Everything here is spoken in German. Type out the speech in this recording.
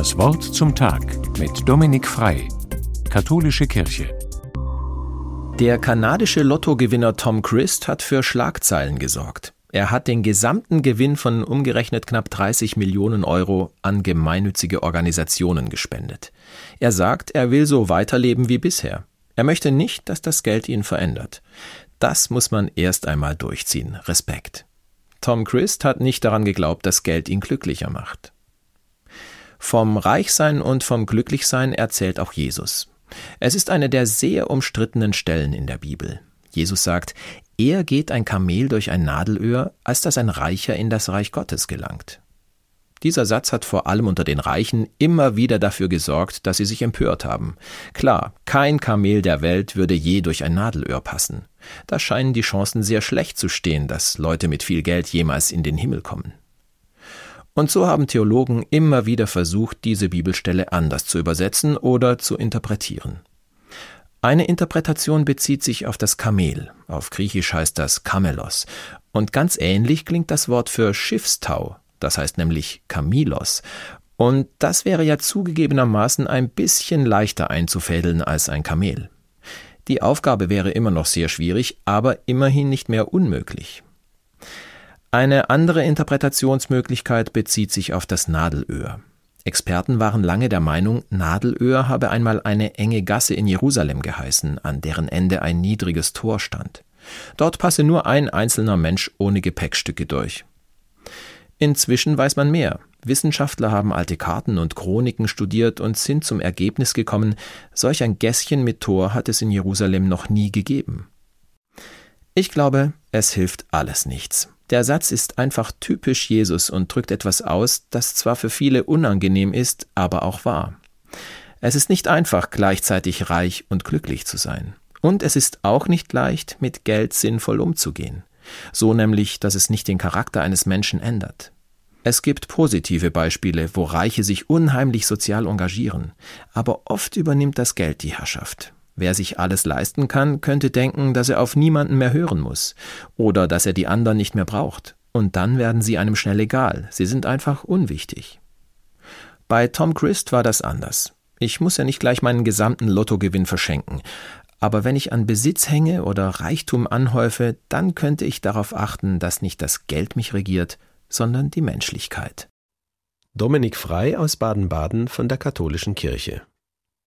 Das Wort zum Tag mit Dominik Frei, Katholische Kirche. Der kanadische Lottogewinner Tom Christ hat für Schlagzeilen gesorgt. Er hat den gesamten Gewinn von umgerechnet knapp 30 Millionen Euro an gemeinnützige Organisationen gespendet. Er sagt, er will so weiterleben wie bisher. Er möchte nicht, dass das Geld ihn verändert. Das muss man erst einmal durchziehen. Respekt. Tom Christ hat nicht daran geglaubt, dass Geld ihn glücklicher macht. Vom Reichsein und vom Glücklichsein erzählt auch Jesus. Es ist eine der sehr umstrittenen Stellen in der Bibel. Jesus sagt, eher geht ein Kamel durch ein Nadelöhr, als dass ein Reicher in das Reich Gottes gelangt. Dieser Satz hat vor allem unter den Reichen immer wieder dafür gesorgt, dass sie sich empört haben. Klar, kein Kamel der Welt würde je durch ein Nadelöhr passen. Da scheinen die Chancen sehr schlecht zu stehen, dass Leute mit viel Geld jemals in den Himmel kommen. Und so haben Theologen immer wieder versucht, diese Bibelstelle anders zu übersetzen oder zu interpretieren. Eine Interpretation bezieht sich auf das Kamel, auf Griechisch heißt das Kamelos, und ganz ähnlich klingt das Wort für Schiffstau, das heißt nämlich Kamilos, und das wäre ja zugegebenermaßen ein bisschen leichter einzufädeln als ein Kamel. Die Aufgabe wäre immer noch sehr schwierig, aber immerhin nicht mehr unmöglich. Eine andere Interpretationsmöglichkeit bezieht sich auf das Nadelöhr. Experten waren lange der Meinung, Nadelöhr habe einmal eine enge Gasse in Jerusalem geheißen, an deren Ende ein niedriges Tor stand. Dort passe nur ein einzelner Mensch ohne Gepäckstücke durch. Inzwischen weiß man mehr. Wissenschaftler haben alte Karten und Chroniken studiert und sind zum Ergebnis gekommen, solch ein Gässchen mit Tor hat es in Jerusalem noch nie gegeben. Ich glaube, es hilft alles nichts. Der Satz ist einfach typisch Jesus und drückt etwas aus, das zwar für viele unangenehm ist, aber auch wahr. Es ist nicht einfach, gleichzeitig reich und glücklich zu sein. Und es ist auch nicht leicht, mit Geld sinnvoll umzugehen. So nämlich, dass es nicht den Charakter eines Menschen ändert. Es gibt positive Beispiele, wo Reiche sich unheimlich sozial engagieren, aber oft übernimmt das Geld die Herrschaft. Wer sich alles leisten kann, könnte denken, dass er auf niemanden mehr hören muss oder dass er die anderen nicht mehr braucht. Und dann werden sie einem schnell egal. Sie sind einfach unwichtig. Bei Tom Christ war das anders. Ich muss ja nicht gleich meinen gesamten Lottogewinn verschenken. Aber wenn ich an Besitz hänge oder Reichtum anhäufe, dann könnte ich darauf achten, dass nicht das Geld mich regiert, sondern die Menschlichkeit. Dominik Frei aus Baden-Baden von der Katholischen Kirche.